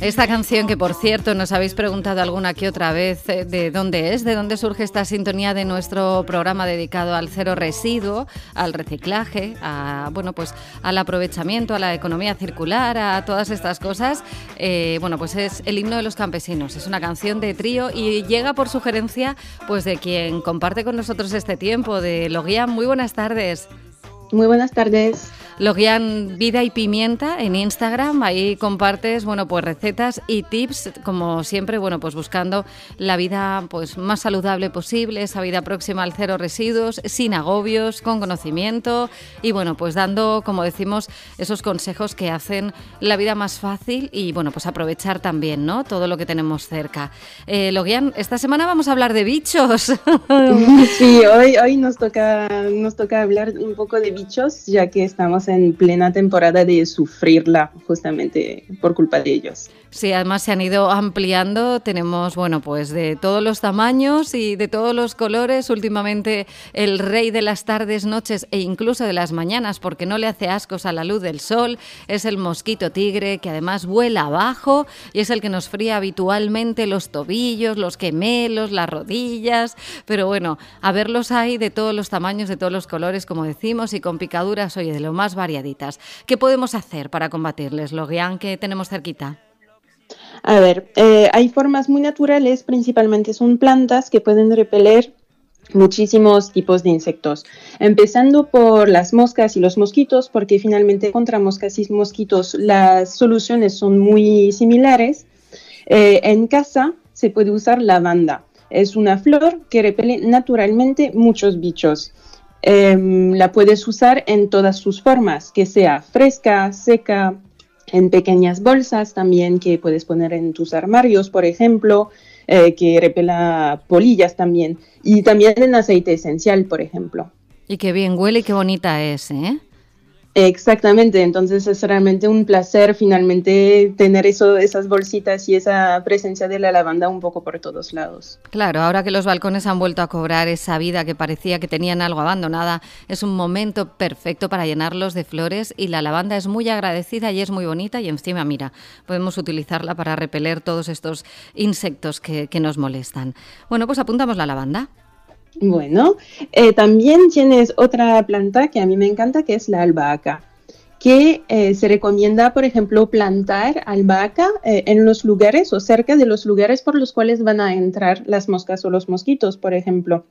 Esta canción que por cierto nos habéis preguntado alguna que otra vez eh, de dónde es, de dónde surge esta sintonía de nuestro programa dedicado al cero residuo, al reciclaje, a bueno pues al aprovechamiento, a la economía circular, a todas estas cosas. Eh, bueno pues es el himno de los campesinos, es una canción de trío y llega por sugerencia pues de quien comparte con nosotros este tiempo, de Loguía. Muy buenas tardes. Muy buenas tardes. Logian Vida y Pimienta en Instagram. Ahí compartes, bueno, pues recetas y tips, como siempre, bueno, pues buscando la vida pues más saludable posible, esa vida próxima al cero residuos, sin agobios, con conocimiento y bueno, pues dando, como decimos, esos consejos que hacen la vida más fácil y bueno, pues aprovechar también, ¿no? Todo lo que tenemos cerca. Eh, Logian, esta semana vamos a hablar de bichos. Sí, hoy, hoy nos toca, nos toca hablar un poco de bichos, ya que estamos en plena temporada de sufrirla justamente por culpa de ellos. Sí, además se han ido ampliando. Tenemos, bueno, pues de todos los tamaños y de todos los colores. Últimamente el rey de las tardes, noches e incluso de las mañanas, porque no le hace ascos a la luz del sol, es el mosquito tigre, que además vuela abajo y es el que nos fría habitualmente los tobillos, los gemelos, las rodillas. Pero bueno, a verlos hay de todos los tamaños, de todos los colores, como decimos, y con picaduras, oye, de lo más variaditas. ¿Qué podemos hacer para combatirles, lo que tenemos cerquita? A ver, eh, hay formas muy naturales, principalmente son plantas que pueden repeler muchísimos tipos de insectos, empezando por las moscas y los mosquitos, porque finalmente contra moscas y mosquitos las soluciones son muy similares. Eh, en casa se puede usar lavanda. Es una flor que repele naturalmente muchos bichos. Em, la puedes usar en todas sus formas, que sea fresca, seca, en pequeñas bolsas también que puedes poner en tus armarios, por ejemplo, eh, que repela polillas también, y también en aceite esencial, por ejemplo. Y qué bien huele y qué bonita es, ¿eh? Exactamente, entonces es realmente un placer finalmente tener eso, esas bolsitas y esa presencia de la lavanda un poco por todos lados. Claro, ahora que los balcones han vuelto a cobrar esa vida que parecía que tenían algo abandonada, es un momento perfecto para llenarlos de flores y la lavanda es muy agradecida y es muy bonita y encima, mira, podemos utilizarla para repeler todos estos insectos que, que nos molestan. Bueno, pues apuntamos la lavanda. Bueno, eh, también tienes otra planta que a mí me encanta, que es la albahaca, que eh, se recomienda, por ejemplo, plantar albahaca eh, en los lugares o cerca de los lugares por los cuales van a entrar las moscas o los mosquitos, por ejemplo.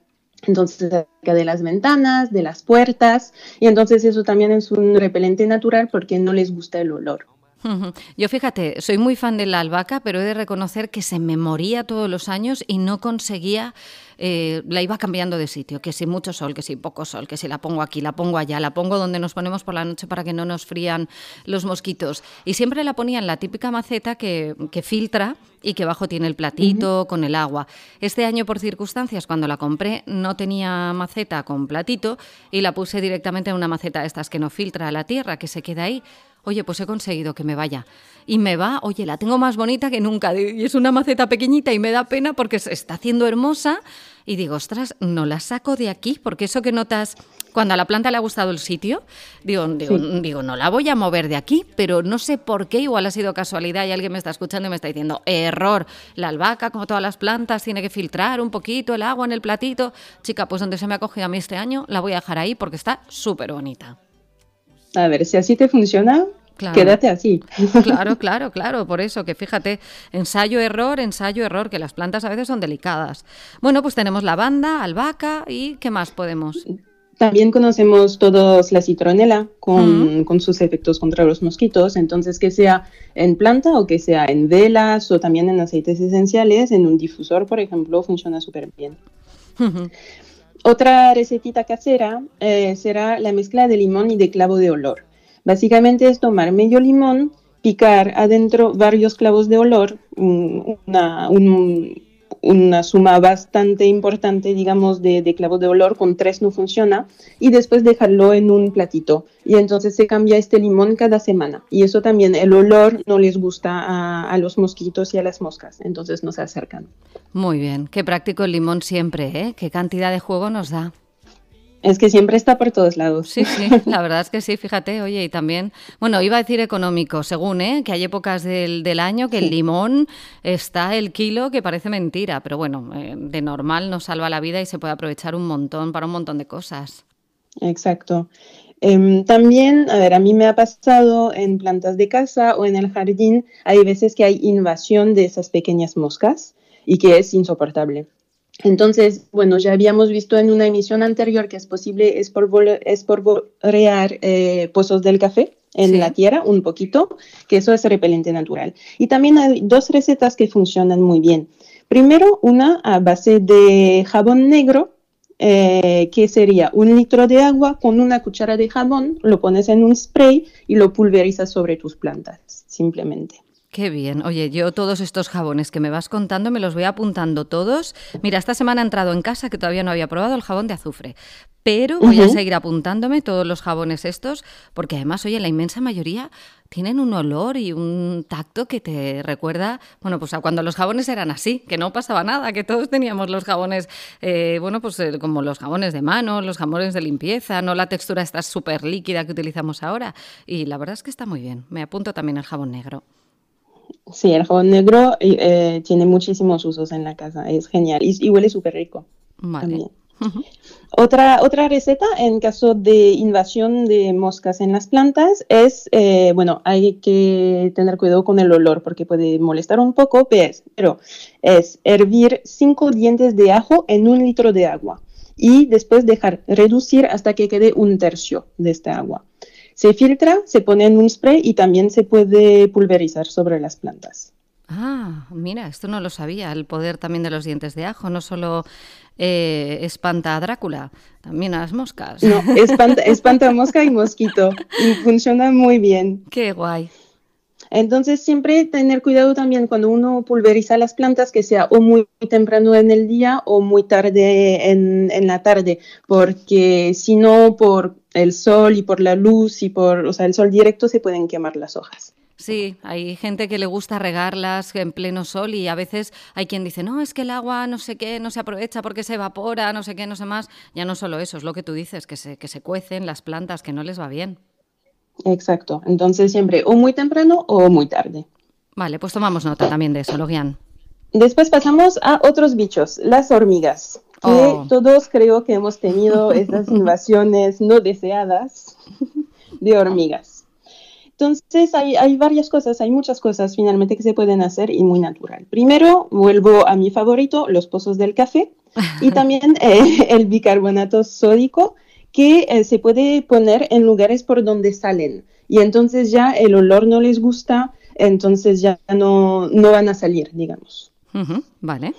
Entonces, cerca de las ventanas, de las puertas, y entonces eso también es un repelente natural porque no les gusta el olor. Yo fíjate, soy muy fan de la albahaca, pero he de reconocer que se me moría todos los años y no conseguía eh, la iba cambiando de sitio, que si mucho sol, que si poco sol, que si la pongo aquí, la pongo allá, la pongo donde nos ponemos por la noche para que no nos frían los mosquitos. Y siempre la ponía en la típica maceta que, filtra y que abajo tiene el platito con el agua. Este año, por circunstancias, cuando la compré, no tenía maceta con platito y la puse directamente en una maceta de estas que no filtra la tierra, que se queda ahí oye, pues he conseguido que me vaya. Y me va, oye, la tengo más bonita que nunca. Y es una maceta pequeñita y me da pena porque se está haciendo hermosa. Y digo, ostras, no la saco de aquí, porque eso que notas cuando a la planta le ha gustado el sitio, digo, digo, no la voy a mover de aquí, pero no sé por qué, igual ha sido casualidad y alguien me está escuchando y me está diciendo, error, la albahaca, como todas las plantas, tiene que filtrar un poquito el agua en el platito. Chica, pues donde se me ha cogido a mí este año, la voy a dejar ahí porque está súper bonita. A ver, si así te funciona, Quédate así. Claro, claro, claro. Por eso que fíjate, ensayo, error, ensayo, error, que las plantas a veces son delicadas. Bueno, pues tenemos lavanda, albahaca y ¿qué más podemos? También conocemos todos la citronela con, con, sus efectos contra los mosquitos, entonces que sea en planta o que sea en velas o también en aceites esenciales, en un difusor, por ejemplo, funciona súper bien. Otra recetita casera eh, será la mezcla de limón y de clavo de olor. Básicamente es tomar medio limón, picar adentro varios clavos de olor, una, una suma bastante importante, digamos, de, de, clavos de olor, con tres no funciona, y después dejarlo en un platito. Y entonces se cambia este limón cada semana. Y eso también, el olor no les gusta a, a los mosquitos y a las moscas, entonces no se acercan. Muy bien, qué práctico el limón siempre, ¿eh? Qué cantidad de juego nos da. Es que siempre está por todos lados. Sí, sí, la verdad es que sí, fíjate, oye, y también, bueno, iba a decir económico, según, ¿eh? Que hay épocas del, del año que el limón está el kilo que parece mentira, pero bueno, eh, de normal nos salva la vida y se puede aprovechar un montón para un montón de cosas. Exacto. Em, también, a ver, a mí me ha pasado en plantas de casa o en el jardín, hay veces que hay invasión de esas pequeñas moscas y que es insoportable. Entonces, bueno, ya habíamos visto en una emisión anterior que es posible esporborear eh, pozos del café en la tierra un poquito, que eso es repelente natural. Y también hay dos recetas que funcionan muy bien. Primero, una a base de jabón negro, eh, que sería un litro de agua con una cuchara de jabón, lo pones en un spray y lo pulverizas sobre tus plantas, simplemente. Qué bien. Oye, yo todos estos jabones que me vas contando me los voy apuntando todos. Mira, esta semana he entrado en casa que todavía no había probado el jabón de azufre, pero voy a seguir apuntándome todos los jabones estos, porque además, oye, la inmensa mayoría tienen un olor y un tacto que te recuerda, bueno, pues a cuando los jabones eran así, que no pasaba nada, que todos teníamos los jabones, eh, bueno, pues eh, como los jabones de mano, los jabones de limpieza, no la textura esta súper líquida que utilizamos ahora. Y la verdad es que está muy bien. Me apunto también el jabón negro. Sí, el jabón negro eh, tiene muchísimos usos en la casa, es genial y, huele súper rico. Vale. otra, otra receta en caso de invasión de moscas en las plantas es, eh, bueno, hay que tener cuidado con el olor porque puede molestar un poco, pero es hervir cinco dientes de ajo en un litro de agua y después dejar reducir hasta que quede un tercio de esta agua. Se filtra, se pone en un spray y también se puede pulverizar sobre las plantas. Ah, mira, esto no lo sabía, el poder también de los dientes de ajo, no solo eh, espanta a Drácula, también a las moscas. No, espanta, espanta a mosca y mosquito y funciona muy bien. Qué guay. Entonces, siempre tener cuidado también cuando uno pulveriza las plantas, que sea o muy temprano en el día o muy tarde en, en la tarde, porque si no, por el sol y por la luz y por, o sea, el sol directo se pueden quemar las hojas. Sí, hay gente que le gusta regarlas en pleno sol y a veces hay quien dice, no, es que el agua no sé qué, no se aprovecha porque se evapora, no sé qué, no sé más. Ya no solo eso, es lo que tú dices, que se, que se cuecen las plantas, que no les va bien. Exacto. Entonces siempre o muy temprano o muy tarde. Vale, pues tomamos nota también de eso, Logian. Después pasamos a otros bichos, las hormigas, que oh. todos creo que hemos tenido estas invasiones no deseadas de hormigas. Entonces hay, hay, varias cosas, hay muchas cosas finalmente que se pueden hacer y muy natural. Primero, vuelvo a mi favorito, los pozos del café y también eh, el bicarbonato sódico que eh, se puede poner en lugares por donde salen y entonces ya el olor no les gusta, entonces ya no, no van a salir, digamos. vale.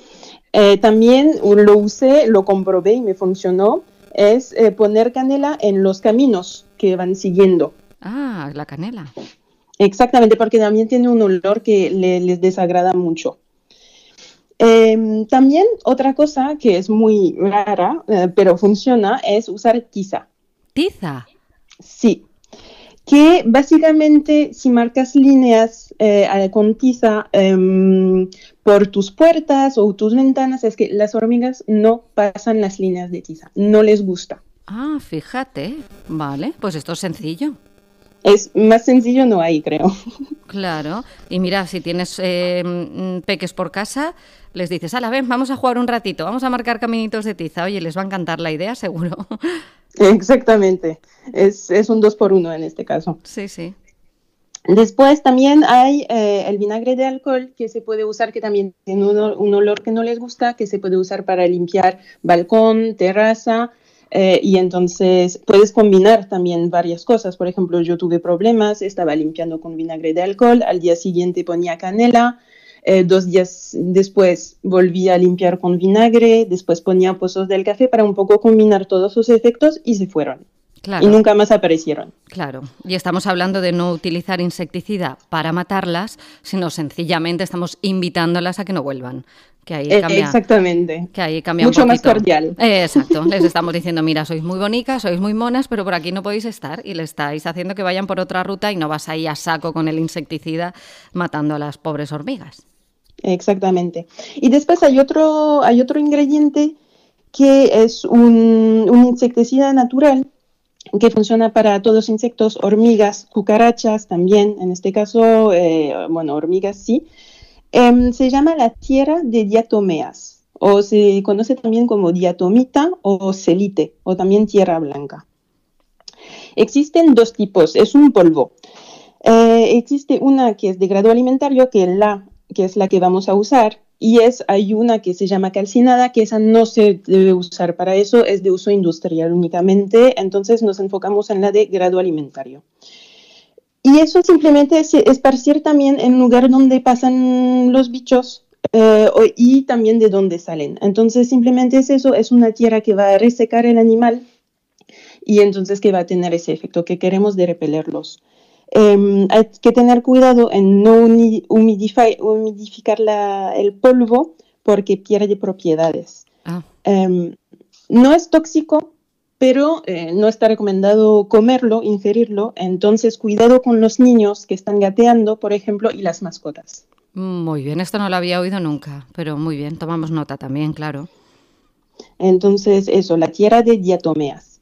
Eh, también lo usé, lo comprobé y me funcionó, es eh, poner canela en los caminos que van siguiendo. Ah, la canela. Exactamente, porque también tiene un olor que les desagrada mucho. Em, también otra cosa que es muy rara, eh, pero funciona, es usar tiza. ¿Tiza? Sí. Que básicamente si marcas líneas eh, con tiza em, por tus puertas o tus ventanas, es que las hormigas no pasan las líneas de tiza, no les gusta. Ah, fíjate. Vale, pues esto es sencillo. Es más sencillo no hay, creo. Claro. Y mira, si tienes em, peques por casa, les dices, la ven, vamos a jugar un ratito, vamos a marcar caminitos de tiza. Oye, les va a encantar la idea, seguro. Exactamente. Es, un dos por uno en este caso. Sí, sí. Después también hay eh, el vinagre de alcohol que se puede usar, que también tiene un, olor que no les gusta, que se puede usar para limpiar balcón, terraza, eh, y entonces puedes combinar también varias cosas. Por ejemplo, yo tuve problemas, estaba limpiando con vinagre de alcohol, al día siguiente ponía canela, eh, dos días después volví a limpiar con vinagre, después ponía pozos del café para un poco combinar todos sus efectos y se fueron. Y nunca más aparecieron. Claro. Y estamos hablando de no utilizar insecticida para matarlas, sino sencillamente estamos invitándolas a que no vuelvan. Que ahí eh, cambia, Exactamente. Que ahí cambia Mucho más cordial. Eh, exacto. Les estamos diciendo, mira, sois muy bonitas, sois muy monas, pero por aquí no podéis estar. Y le estáis haciendo que vayan por otra ruta y no vas ahí a saco con el insecticida matando a las pobres hormigas. Exactamente. Y después hay otro, hay otro ingrediente que es un, insecticida natural que funciona para todos insectos, hormigas, cucarachas también, en este caso, eh, bueno, hormigas sí. Em, se llama la tierra de diatomeas, o se conoce también como diatomita o celite, o también tierra blanca. Existen dos tipos, es un polvo. Eh, existe una que es de grado alimentario, que, la, que es la que vamos a usar, y es, hay una que se llama calcinada, que esa no se debe usar para eso, es de uso industrial únicamente, entonces nos enfocamos en la de grado alimentario. Y eso simplemente es esparcir también en lugar donde pasan los bichos eh, y también de dónde salen. Entonces simplemente es eso, es una tierra que va a resecar el animal y entonces que va a tener ese efecto que queremos de repelerlos. Em, hay que tener cuidado en no humidificar el polvo porque pierde propiedades. Ah. Em, no es tóxico, pero eh, no está recomendado comerlo, ingerirlo. Entonces, cuidado con los niños que están gateando, por ejemplo, y las mascotas. Muy bien, esto no lo había oído nunca, pero muy bien, tomamos nota también, claro. Entonces, eso, la tierra de diatomeas.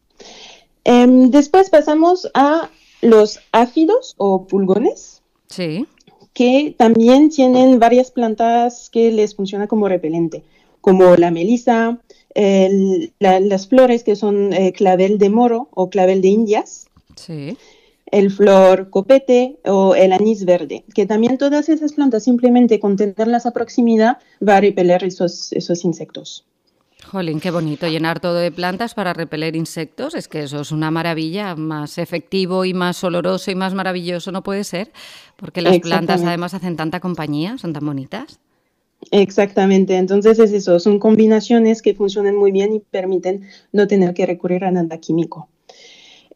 Em, después pasamos a los áfidos o pulgones. Sí. Que también tienen varias plantas que les funciona como repelente, como la melisa, las flores que son eh, clavel de moro o clavel de indias. Sí. El flor copete o el anís verde, que también todas esas plantas simplemente con tenerlas a proximidad va a repeler esos, esos insectos. Jolín, qué bonito llenar todo de plantas para repeler insectos. Es que eso es una maravilla, más efectivo y más oloroso y más maravilloso no puede ser, porque las plantas además hacen tanta compañía, son tan bonitas. Exactamente, entonces es eso, son combinaciones que funcionan muy bien y permiten no tener que recurrir a nada químico.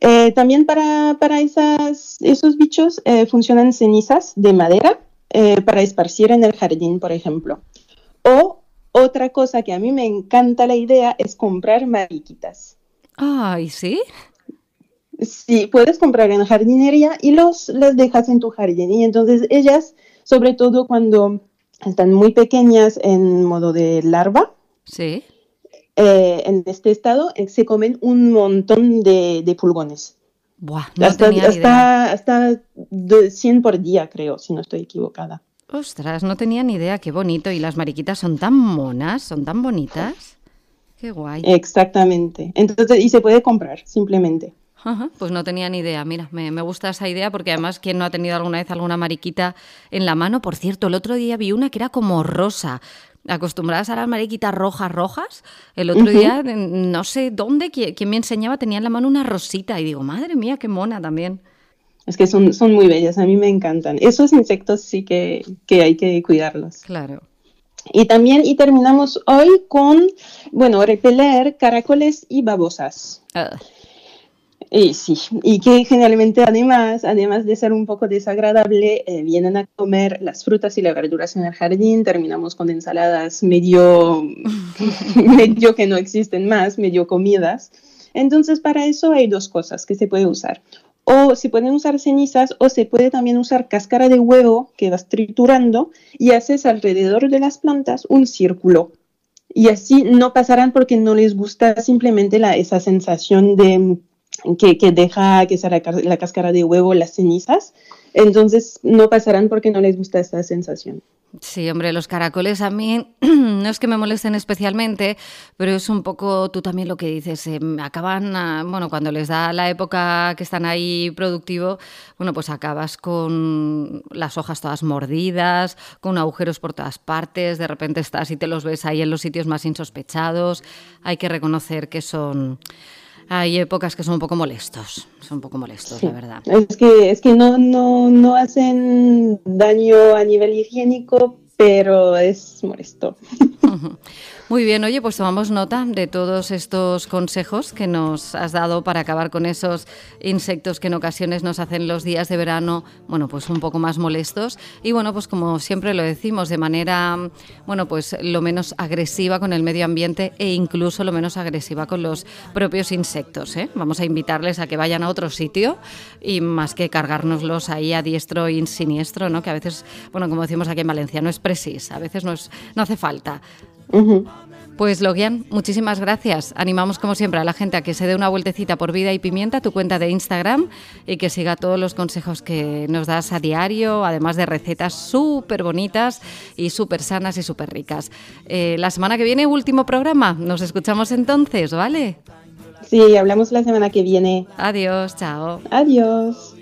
Eh, también para, para esas, esos bichos eh, funcionan cenizas de madera eh, para esparcir en el jardín, por ejemplo. Otra cosa que a mí me encanta la idea es comprar mariquitas. Ay, ¿sí? Sí, puedes comprar en jardinería y los, las dejas en tu jardín. Y entonces ellas, sobre todo cuando están muy pequeñas en modo de larva, sí. Eh, en este estado eh, se comen un montón de, pulgones. Buah, no hasta, tenía hasta, hasta 100 por día, creo, si no estoy equivocada. Ostras, no tenía ni idea, qué bonito. Y las mariquitas son tan monas, son tan bonitas. Qué guay. Exactamente. Entonces, y se puede comprar, simplemente. pues no tenía ni idea. Mira, me, gusta esa idea porque además, ¿quién no ha tenido alguna vez alguna mariquita en la mano? Por cierto, el otro día vi una que era como rosa. Acostumbradas a las mariquitas rojas, rojas. El otro día, no sé dónde, quien me enseñaba, tenía en la mano una rosita. Y digo, madre mía, qué mona también. Es que son, son muy bellas, a mí me encantan. Esos insectos sí que, hay que cuidarlos. Claro. Y también, y terminamos hoy con, bueno, repeler caracoles y babosas. Ah. Y sí, y que generalmente además, además de ser un poco desagradable, eh, vienen a comer las frutas y las verduras en el jardín, terminamos con ensaladas medio, medio que no existen más, medio comidas. Entonces, para eso hay dos cosas que se puede usar o se pueden usar cenizas o se puede también usar cáscara de huevo que vas triturando y haces alrededor de las plantas un círculo. Y así no pasarán porque no les gusta simplemente la, esa sensación de que, que deja que sea la, la cáscara de huevo, las cenizas. Entonces no pasarán porque no les gusta esa sensación. Sí, hombre, los caracoles a mí no es que me molesten especialmente, pero es un poco tú también lo que dices. Eh, acaban, bueno, cuando les da la época que están ahí productivo, bueno, pues acabas con las hojas todas mordidas, con agujeros por todas partes, de repente estás y te los ves ahí en los sitios más insospechados. Hay que reconocer que son hay épocas que son un poco molestos, son un poco molestos, la verdad. Es que, es que no, no, no hacen daño a nivel higiénico, pero es molesto. Muy bien, oye, pues tomamos nota de todos estos consejos que nos has dado para acabar con esos insectos que en ocasiones nos hacen los días de verano, bueno, pues un poco más molestos. Y bueno, pues como siempre lo decimos, de manera, bueno, pues lo menos agresiva con el medio ambiente e incluso lo menos agresiva con los propios insectos. ¿eh? Vamos a invitarles a que vayan a otro sitio y más que cargárnoslos ahí a diestro y siniestro, ¿no? Que a veces, bueno, como decimos aquí en Valencia, no es precis, a veces no, es, no hace falta. Uh -huh. Pues Logian, muchísimas gracias. Animamos como siempre a la gente a que se dé una vueltecita por Vida y Pimienta, tu cuenta de Instagram, y que siga todos los consejos que nos das a diario, además de recetas súper bonitas y súper sanas y súper ricas. Eh, la semana que viene, último programa. Nos escuchamos entonces, ¿vale? Sí, hablamos la semana que viene. Adiós, chao. Adiós.